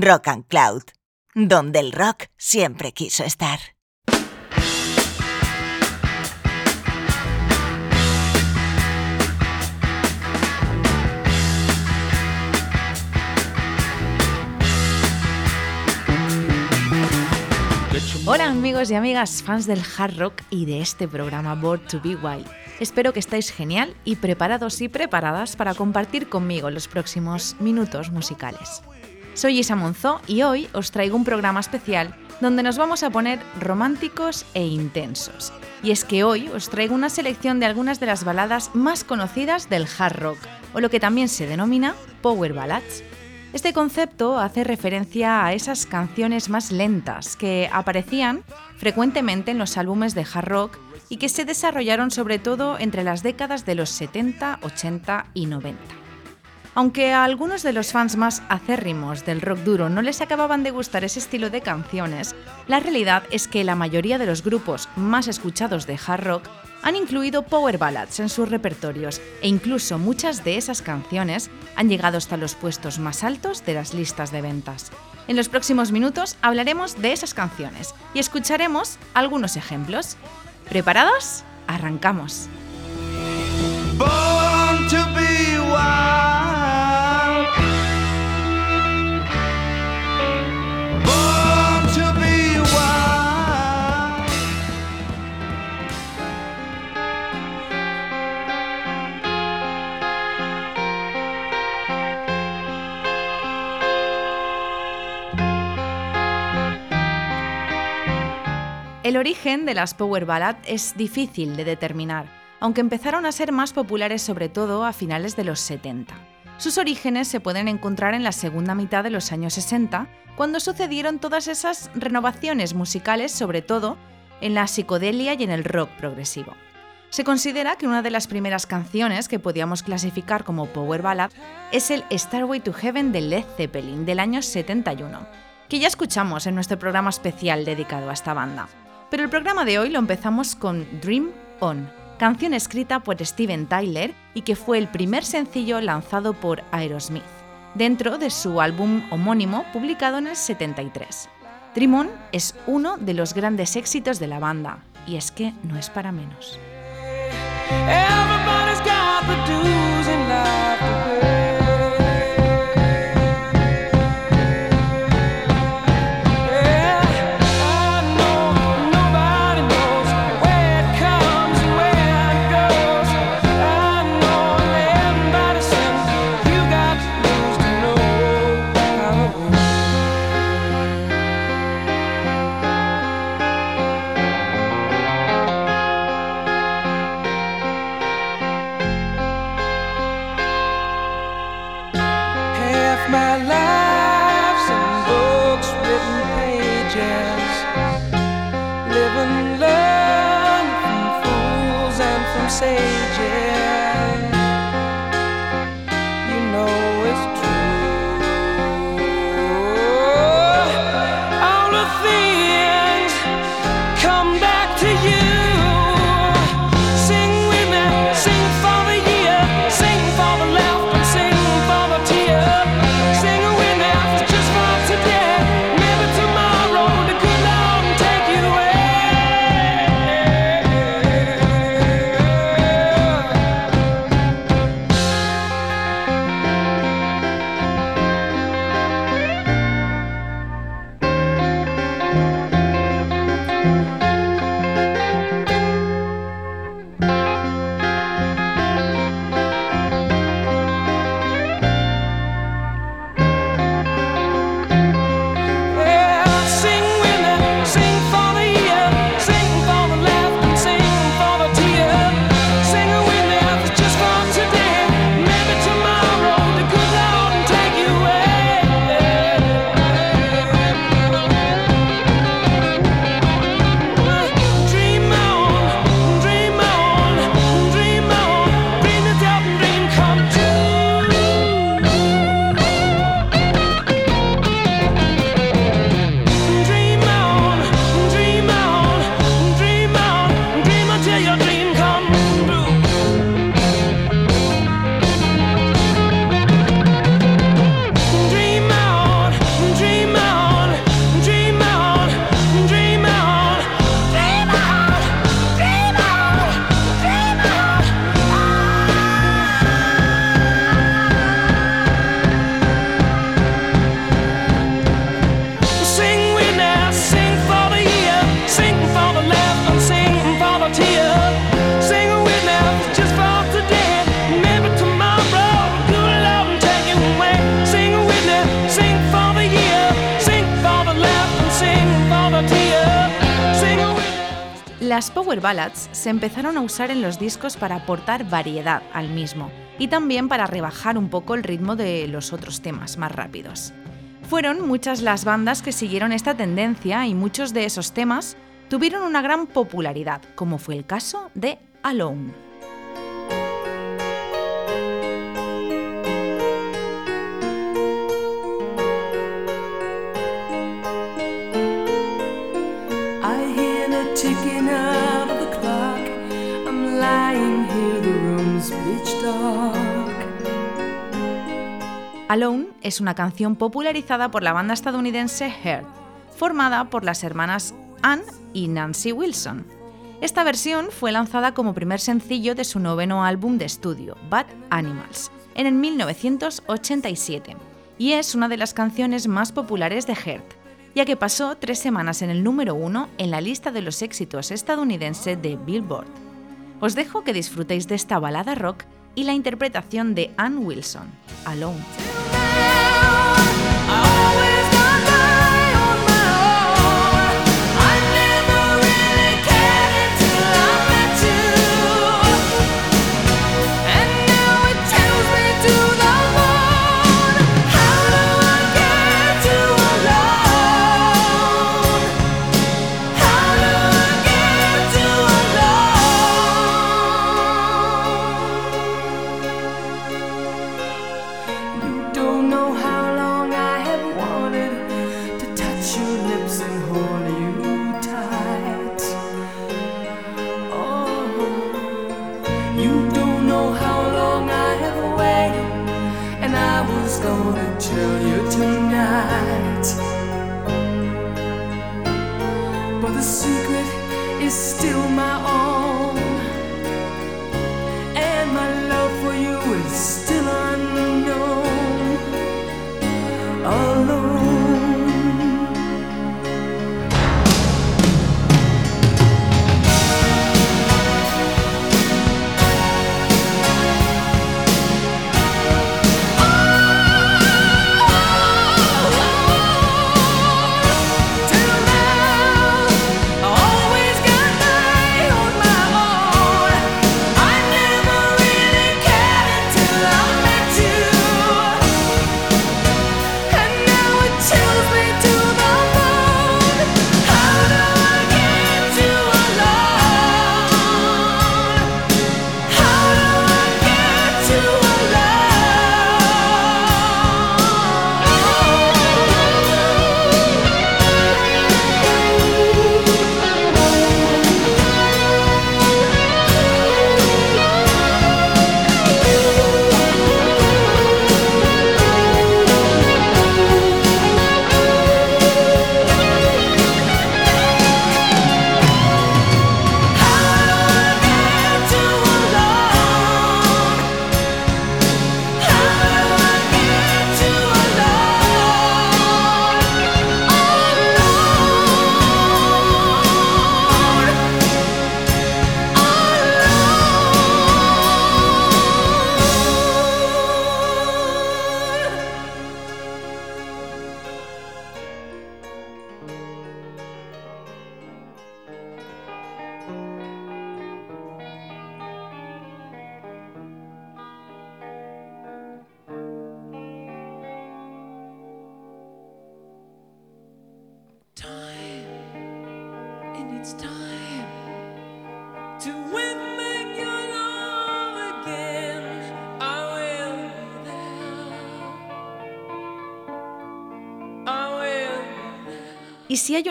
Rock and Cloud, donde el rock siempre quiso estar. Hola amigos y amigas fans del hard rock y de este programa Bored to Be Wild. Espero que estéis genial y preparados y preparadas para compartir conmigo los próximos minutos musicales. Soy Isa Monzó y hoy os traigo un programa especial donde nos vamos a poner románticos e intensos. Y es que hoy os traigo una selección de algunas de las baladas más conocidas del hard rock, o lo que también se denomina Power Ballads. Este concepto hace referencia a esas canciones más lentas que aparecían frecuentemente en los álbumes de hard rock y que se desarrollaron sobre todo entre las décadas de los 70, 80 y 90. Aunque a algunos de los fans más acérrimos del rock duro no les acababan de gustar ese estilo de canciones, la realidad es que la mayoría de los grupos más escuchados de hard rock han incluido power ballads en sus repertorios e incluso muchas de esas canciones han llegado hasta los puestos más altos de las listas de ventas. En los próximos minutos hablaremos de esas canciones y escucharemos algunos ejemplos. ¿Preparados? Arrancamos. El origen de las Power Ballad es difícil de determinar, aunque empezaron a ser más populares sobre todo a finales de los 70. Sus orígenes se pueden encontrar en la segunda mitad de los años 60, cuando sucedieron todas esas renovaciones musicales, sobre todo en la psicodelia y en el rock progresivo. Se considera que una de las primeras canciones que podíamos clasificar como Power Ballad es el Starway to Heaven de Led Zeppelin del año 71, que ya escuchamos en nuestro programa especial dedicado a esta banda. Pero el programa de hoy lo empezamos con Dream On, canción escrita por Steven Tyler y que fue el primer sencillo lanzado por Aerosmith, dentro de su álbum homónimo publicado en el 73. Dream On es uno de los grandes éxitos de la banda, y es que no es para menos. Ballads se empezaron a usar en los discos para aportar variedad al mismo y también para rebajar un poco el ritmo de los otros temas más rápidos. Fueron muchas las bandas que siguieron esta tendencia y muchos de esos temas tuvieron una gran popularidad, como fue el caso de Alone. Alone es una canción popularizada por la banda estadounidense Heart, formada por las hermanas Ann y Nancy Wilson. Esta versión fue lanzada como primer sencillo de su noveno álbum de estudio, Bad Animals, en el 1987, y es una de las canciones más populares de Heart, ya que pasó tres semanas en el número uno en la lista de los éxitos estadounidense de Billboard. Os dejo que disfrutéis de esta balada rock y la interpretación de Ann Wilson, Alone.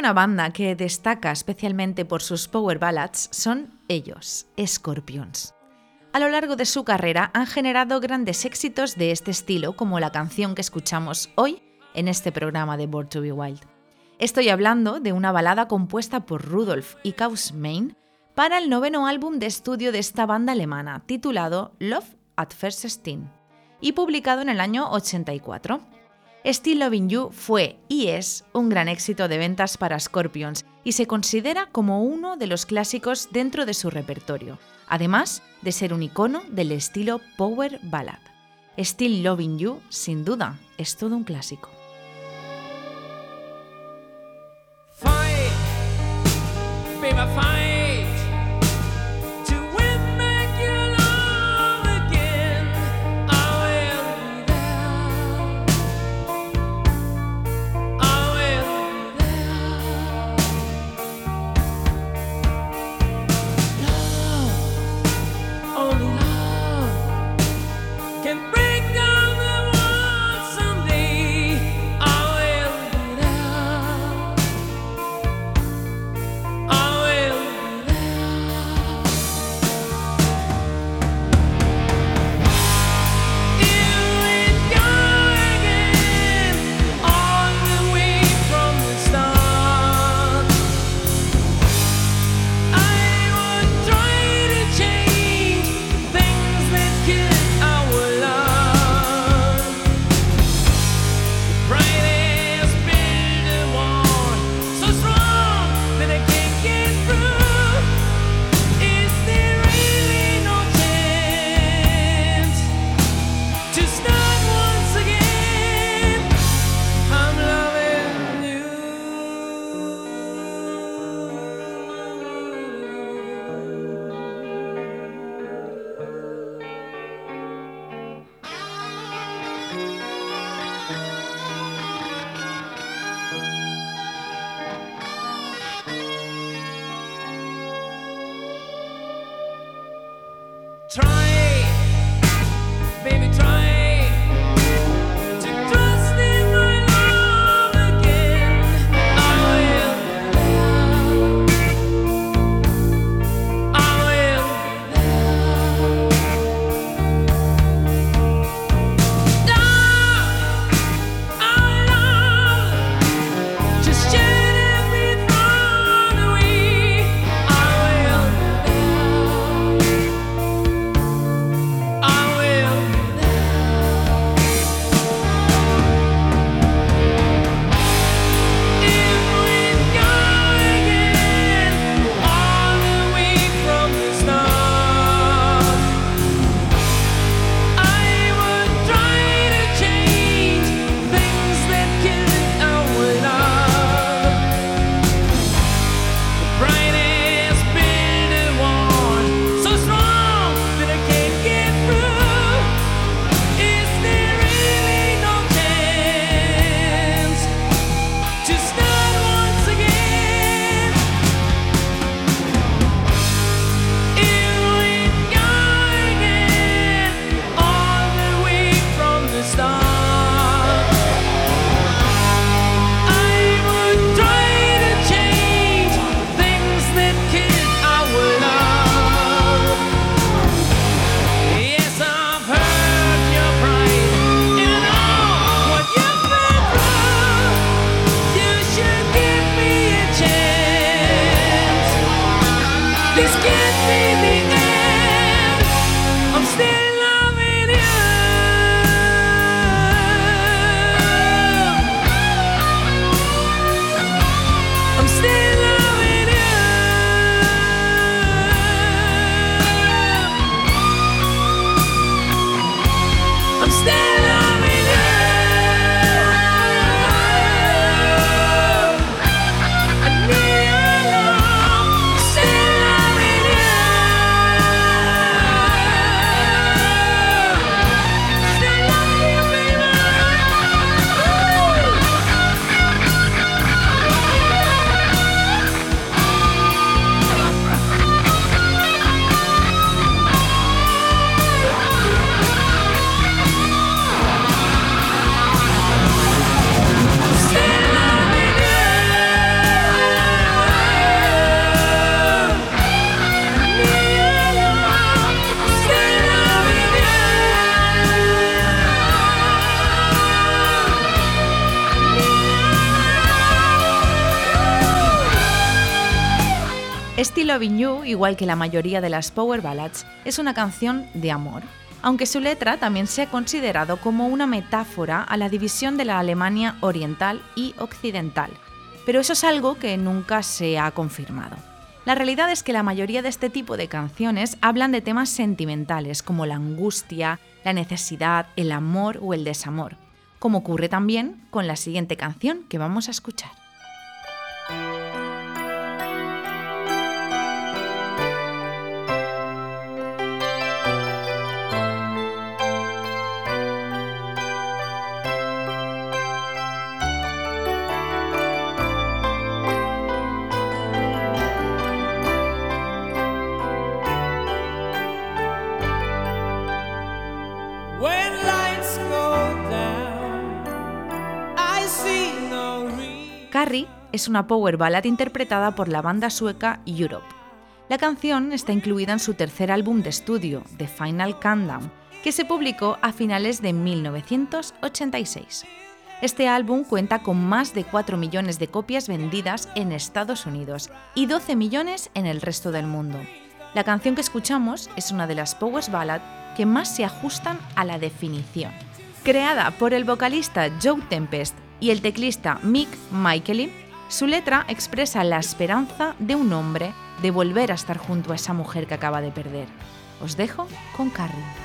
Una banda que destaca especialmente por sus power ballads, son ellos, Scorpions. A lo largo de su carrera han generado grandes éxitos de este estilo, como la canción que escuchamos hoy en este programa de Born to Be Wild. Estoy hablando de una balada compuesta por Rudolf y Kaus Main para el noveno álbum de estudio de esta banda alemana, titulado Love at First Sting, y publicado en el año 84. Still Loving You fue y es un gran éxito de ventas para Scorpions y se considera como uno de los clásicos dentro de su repertorio, además de ser un icono del estilo Power Ballad. Still Loving You, sin duda, es todo un clásico. trying. Loving igual que la mayoría de las power ballads, es una canción de amor, aunque su letra también se ha considerado como una metáfora a la división de la Alemania oriental y occidental. Pero eso es algo que nunca se ha confirmado. La realidad es que la mayoría de este tipo de canciones hablan de temas sentimentales como la angustia, la necesidad, el amor o el desamor, como ocurre también con la siguiente canción que vamos a escuchar. Carrie es una power ballad interpretada por la banda sueca Europe. La canción está incluida en su tercer álbum de estudio, The Final Countdown, que se publicó a finales de 1986. Este álbum cuenta con más de 4 millones de copias vendidas en Estados Unidos y 12 millones en el resto del mundo. La canción que escuchamos es una de las power ballad que más se ajustan a la definición. Creada por el vocalista Joe Tempest y el teclista Mick Michaeli, su letra expresa la esperanza de un hombre de volver a estar junto a esa mujer que acaba de perder. Os dejo con Carrie.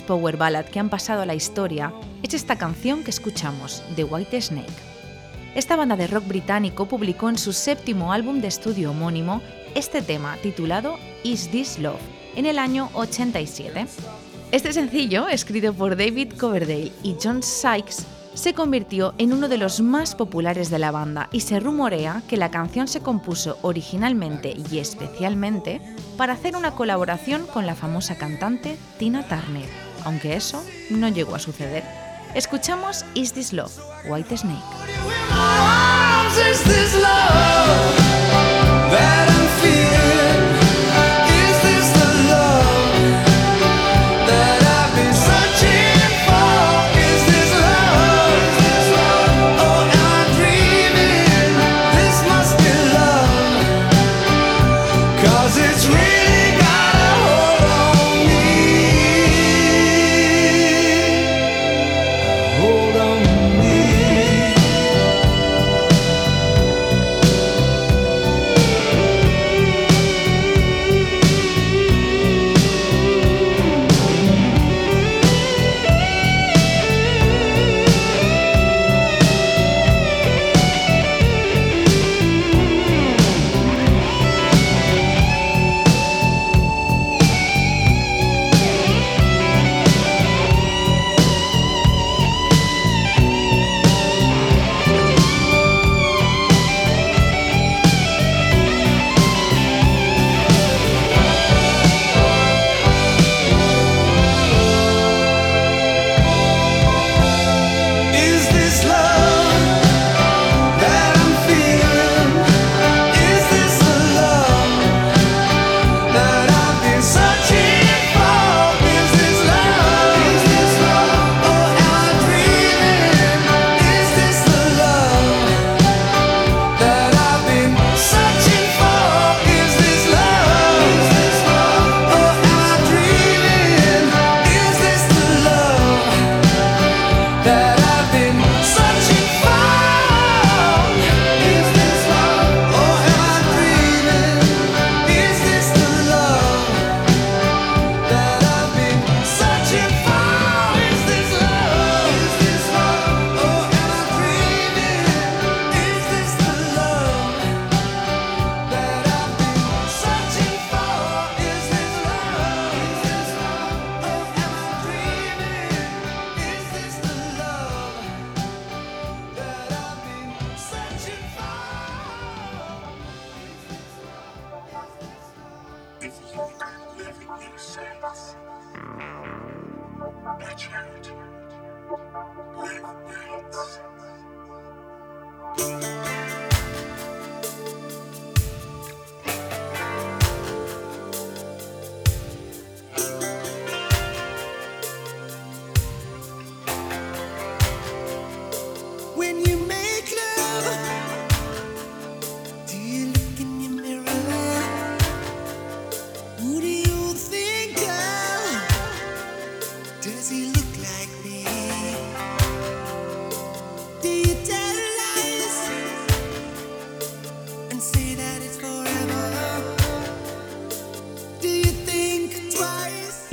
Power ballad que han pasado a la historia es esta canción que escuchamos, The White Snake. Esta banda de rock británico publicó en su séptimo álbum de estudio homónimo este tema titulado Is This Love en el año 87. Este sencillo, escrito por David Coverdale y John Sykes, se convirtió en uno de los más populares de la banda y se rumorea que la canción se compuso originalmente y especialmente para hacer una colaboración con la famosa cantante Tina Turner, aunque eso no llegó a suceder. Escuchamos Is This Love, White Snake.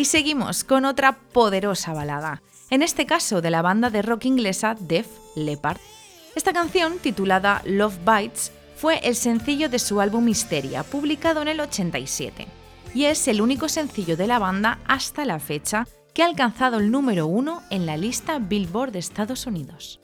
Seguimos con otra poderosa balada, en este caso de la banda de rock inglesa Def Leppard. Esta canción, titulada Love Bites, fue el sencillo de su álbum Hysteria, publicado en el 87, y es el único sencillo de la banda hasta la fecha que ha alcanzado el número uno en la lista Billboard de Estados Unidos.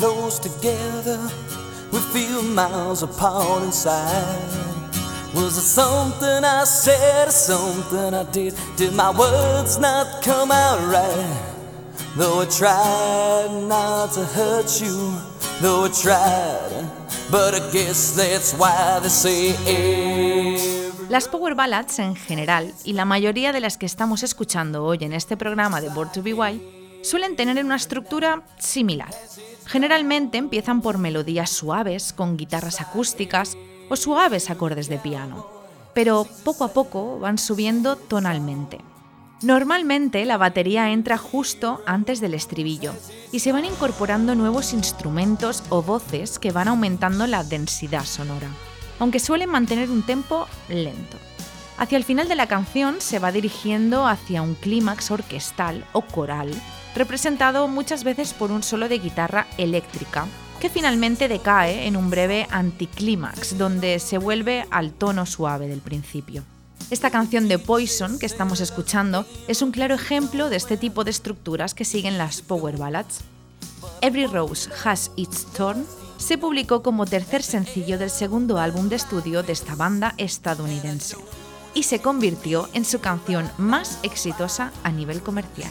Close together, we feel miles apart inside. Was it something I said or something I did? Did my words not come out right? Though I tried not to hurt you, though I tried, but I guess that's why they say. Las power ballads en general, y la mayoría de las que estamos escuchando hoy en este programa de Born to Be Wild, suelen tener una estructura similar. Generalmente empiezan por melodías suaves, con guitarras acústicas o suaves acordes de piano, pero poco a poco van subiendo tonalmente. Normalmente la batería entra justo antes del estribillo y se van incorporando nuevos instrumentos o voces que van aumentando la densidad sonora aunque suelen mantener un tempo lento. Hacia el final de la canción se va dirigiendo hacia un clímax orquestal o coral, representado muchas veces por un solo de guitarra eléctrica, que finalmente decae en un breve anticlímax, donde se vuelve al tono suave del principio. Esta canción de Poison que estamos escuchando es un claro ejemplo de este tipo de estructuras que siguen las power ballads. Every Rose Has Its Thorn se publicó como tercer sencillo del segundo álbum de estudio de esta banda estadounidense y se convirtió en su canción más exitosa a nivel comercial.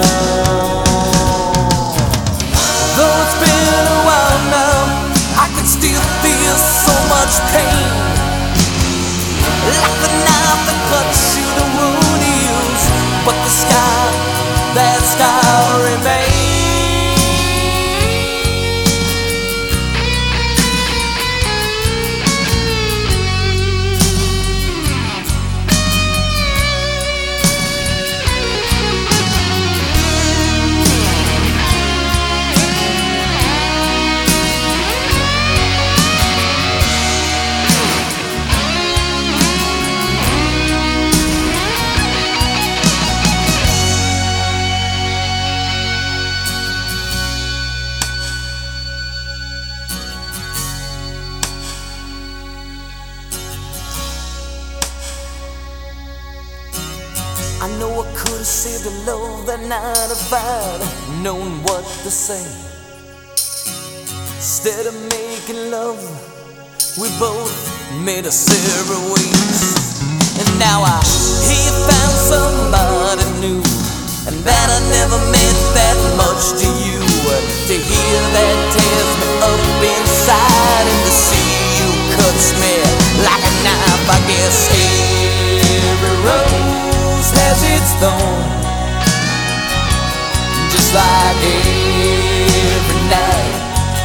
Pain. To say. Instead of making love, we both made a separate ways. And now I he found somebody new, and that I never meant that much to you. To hear that tears me up inside, and to see you cuts me like a knife. I guess every rose has its thorn just like every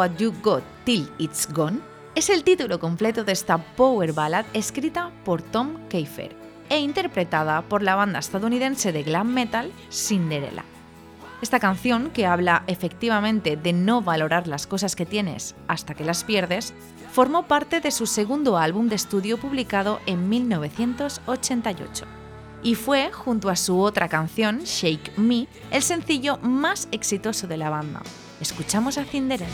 What You Got Till It's Gone es el título completo de esta power ballad escrita por Tom Keifer e interpretada por la banda estadounidense de glam metal Cinderella. Esta canción, que habla efectivamente de no valorar las cosas que tienes hasta que las pierdes, formó parte de su segundo álbum de estudio publicado en 1988 y fue, junto a su otra canción, Shake Me, el sencillo más exitoso de la banda. Escuchamos a Cinderella.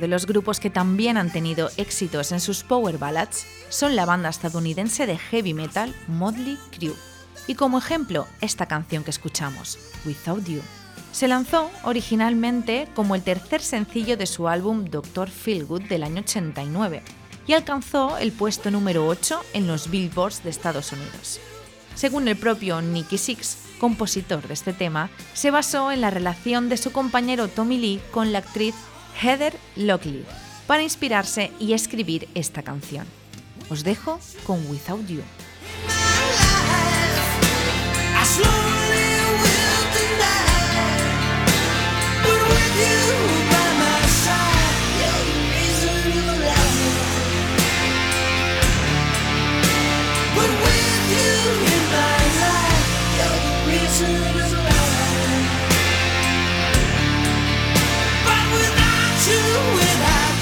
De los grupos que también han tenido éxitos en sus power ballads son la banda estadounidense de heavy metal Motley Crue. Y como ejemplo, esta canción que escuchamos, Without You. Se lanzó originalmente como el tercer sencillo de su álbum Doctor Feelgood del año 89 y alcanzó el puesto número 8 en los Billboards de Estados Unidos. Según el propio Nicky Six, compositor de este tema, se basó en la relación de su compañero Tommy Lee con la actriz Heather Locklear para inspirarse y escribir esta canción. Os dejo con Without You.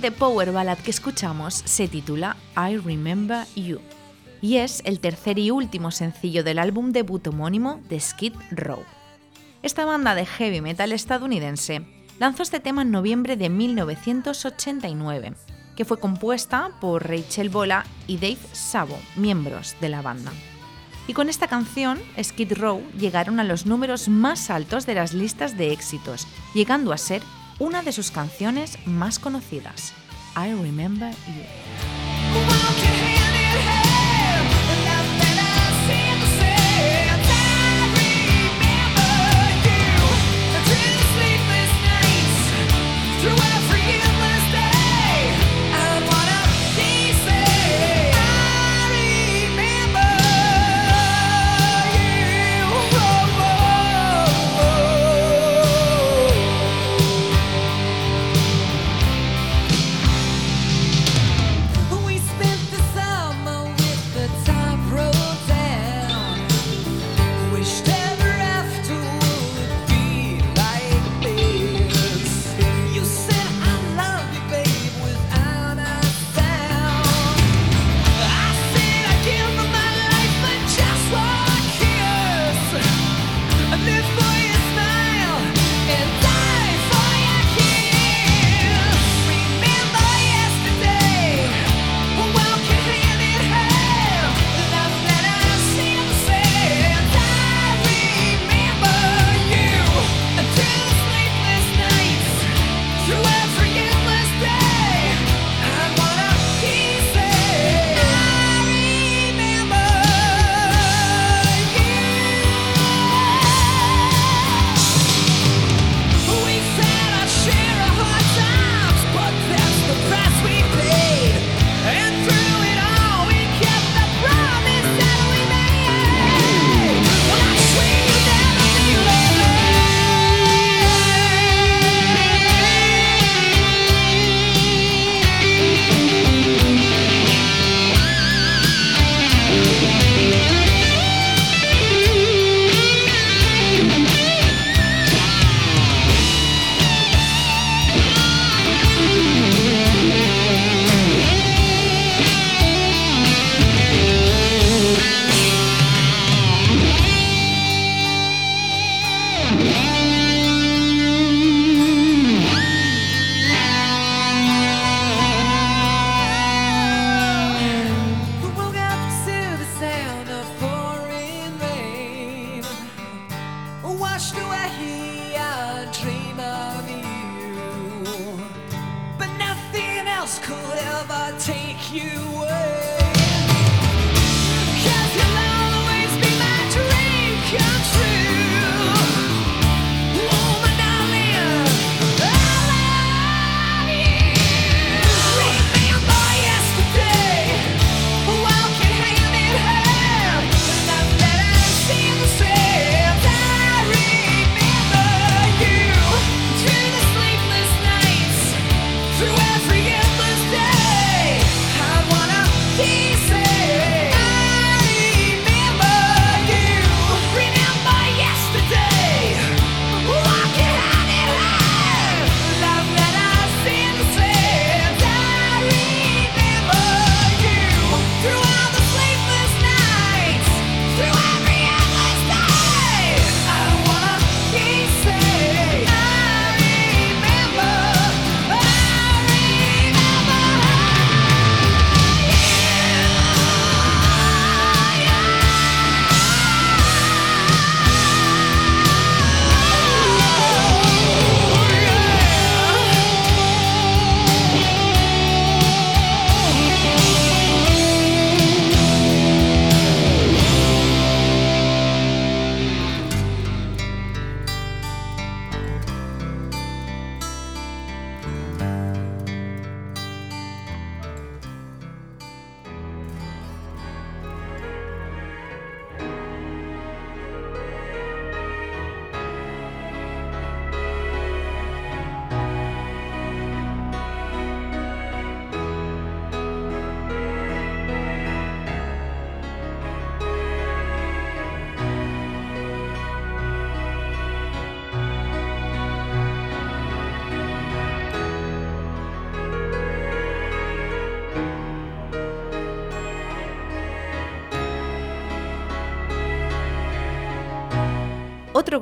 siguiente power ballad que escuchamos se titula I Remember You y es el tercer y último sencillo del álbum debut homónimo de Skid Row. Esta banda de heavy metal estadounidense lanzó este tema en noviembre de 1989, que fue compuesta por Rachel Bola y Dave Sabo, miembros de la banda. Y con esta canción, Skid Row llegaron a los números más altos de las listas de éxitos, llegando a ser una de sus canciones más conocidas, I Remember You.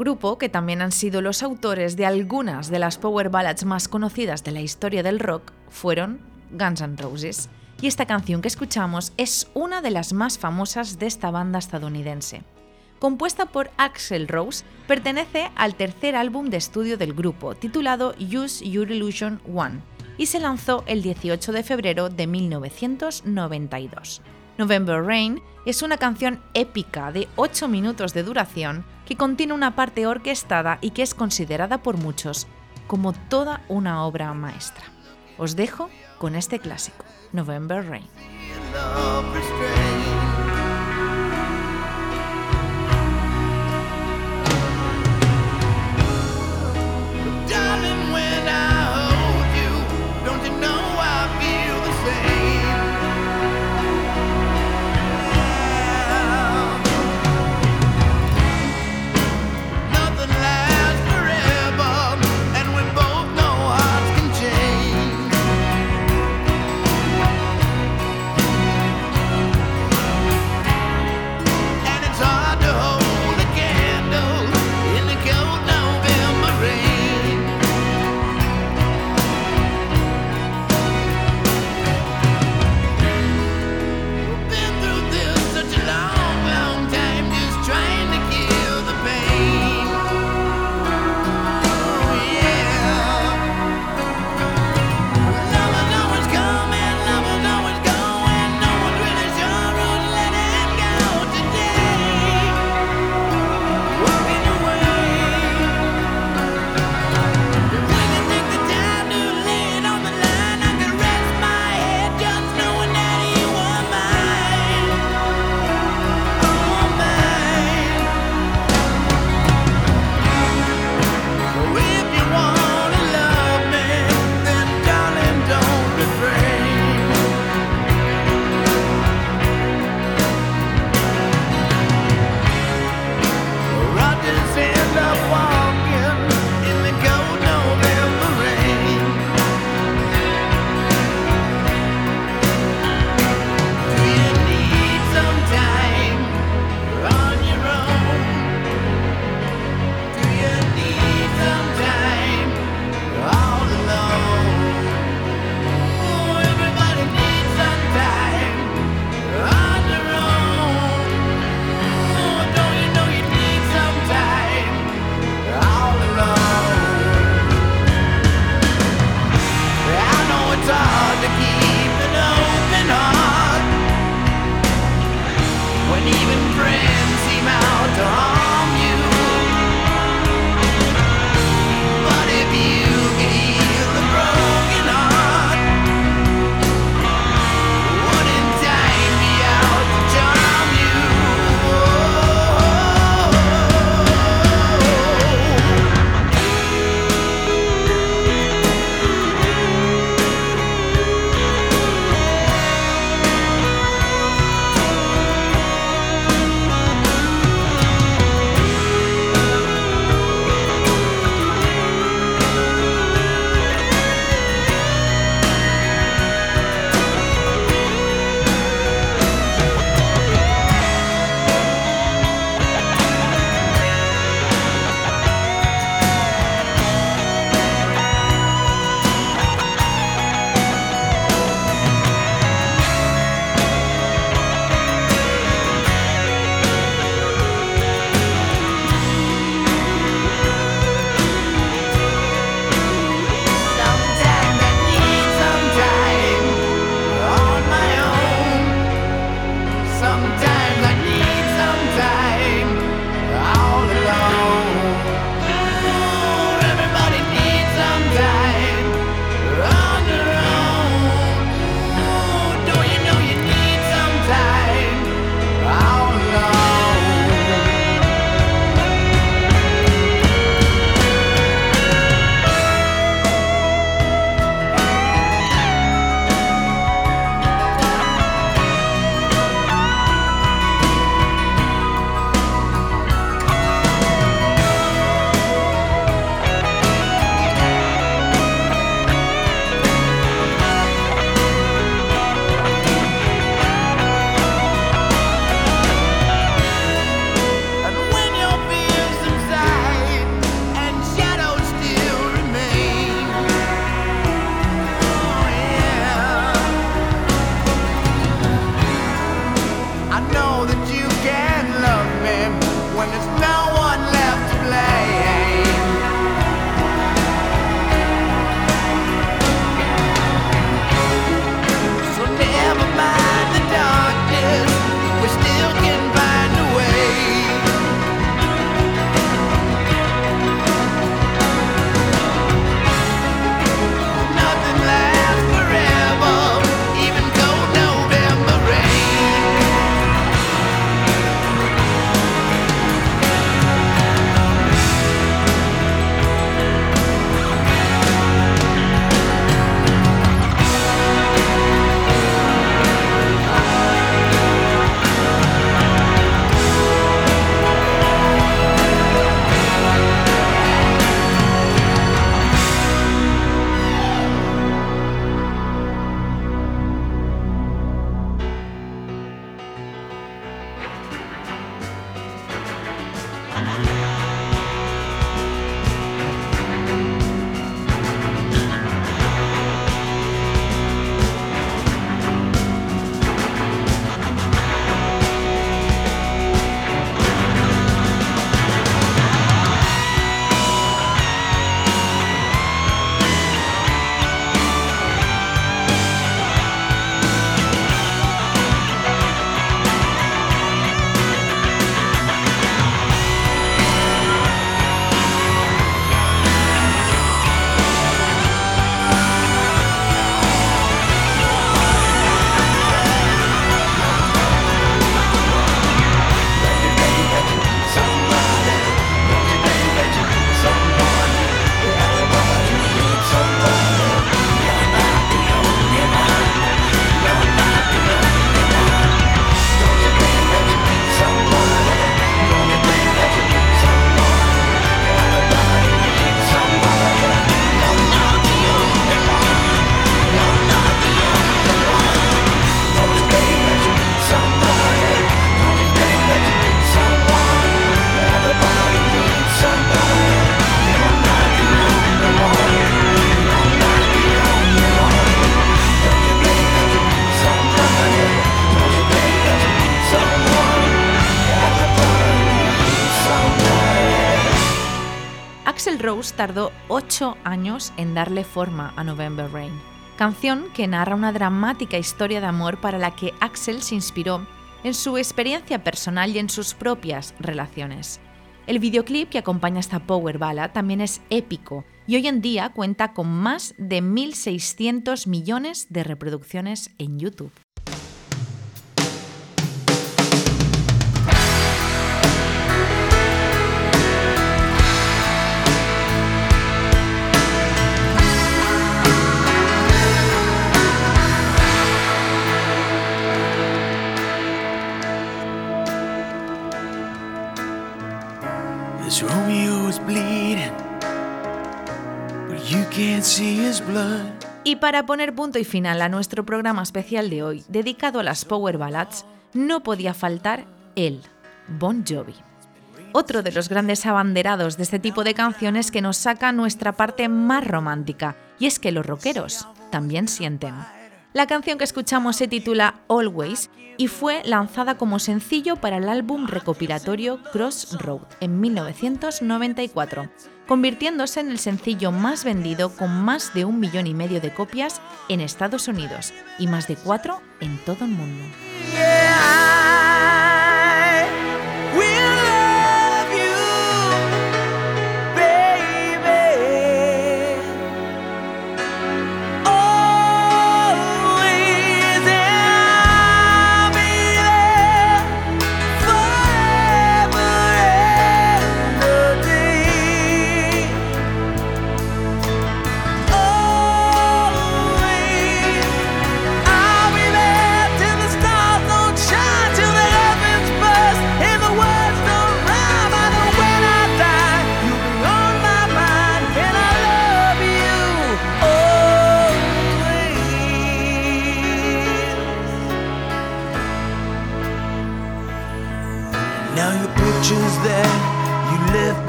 Grupo que también han sido los autores de algunas de las power ballads más conocidas de la historia del rock fueron Guns N' Roses. Y esta canción que escuchamos es una de las más famosas de esta banda estadounidense. Compuesta por Axel Rose, pertenece al tercer álbum de estudio del grupo, titulado Use Your Illusion One, y se lanzó el 18 de febrero de 1992. November Rain es una canción épica de 8 minutos de duración que contiene una parte orquestada y que es considerada por muchos como toda una obra maestra. Os dejo con este clásico, November Rain. Tardó 8 años en darle forma a November Rain, canción que narra una dramática historia de amor para la que Axel se inspiró en su experiencia personal y en sus propias relaciones. El videoclip que acompaña esta power ballad también es épico y hoy en día cuenta con más de 1.600 millones de reproducciones en YouTube. Y para poner punto y final a nuestro programa especial de hoy, dedicado a las Power Ballads, no podía faltar él, Bon Jovi. Otro de los grandes abanderados de este tipo de canciones que nos saca nuestra parte más romántica, y es que los rockeros también sienten. La canción que escuchamos se titula Always y fue lanzada como sencillo para el álbum recopilatorio Crossroad en 1994, convirtiéndose en el sencillo más vendido con más de un millón y medio de copias en Estados Unidos y más de cuatro en todo el mundo.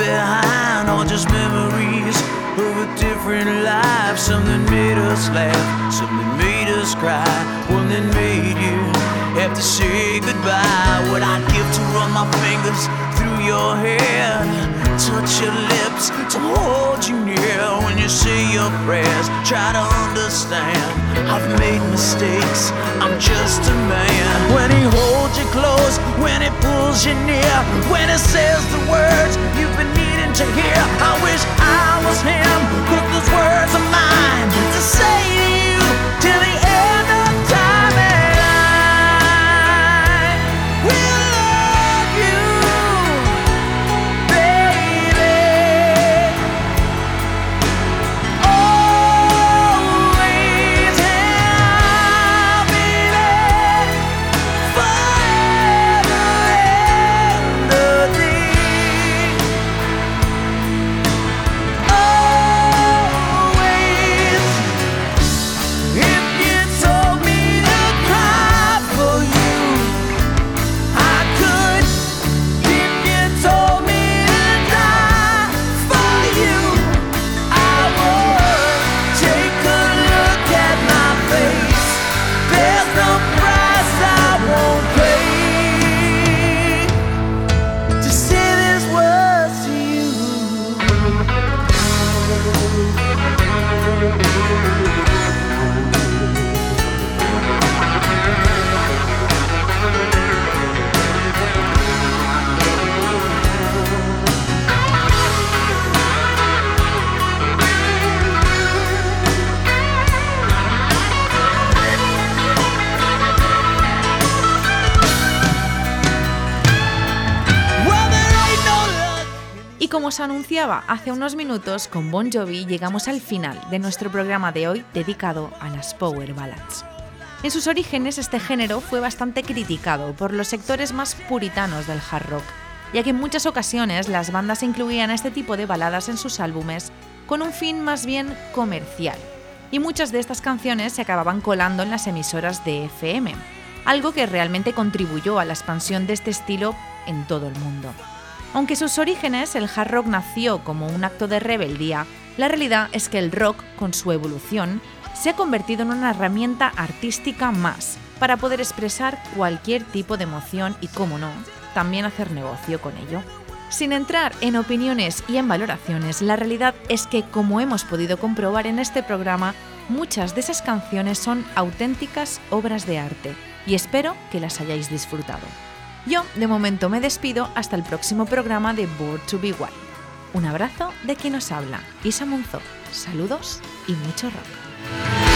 Behind are just memories of a different life. Something made us laugh, something made us cry, one that made you have to say goodbye. What I'd give to run my fingers through your hair, touch your lips, to hold you near when you say your prayers. Try to understand, I've made mistakes, I'm just a man. When he holds you close, when he pulls you near, when he says the words you've been needing to hear. I wish I was him, but those words are mine to say como os anunciaba hace unos minutos, con Bon Jovi llegamos al final de nuestro programa de hoy dedicado a las Power Ballads. En sus orígenes este género fue bastante criticado por los sectores más puritanos del hard rock, ya que en muchas ocasiones las bandas incluían este tipo de baladas en sus álbumes con un fin más bien comercial, y muchas de estas canciones se acababan colando en las emisoras de FM, algo que realmente contribuyó a la expansión de este estilo en todo el mundo. Aunque sus orígenes el hard rock nació como un acto de rebeldía, la realidad es que el rock, con su evolución, se ha convertido en una herramienta artística más para poder expresar cualquier tipo de emoción y, cómo no, también hacer negocio con ello. Sin entrar en opiniones y en valoraciones, la realidad es que, como hemos podido comprobar en este programa, muchas de esas canciones son auténticas obras de arte y espero que las hayáis disfrutado. Yo, de momento, me despido hasta el próximo programa de Board to Be Wild. Un abrazo de quien nos habla, Isa Monzó. Saludos y mucho rock.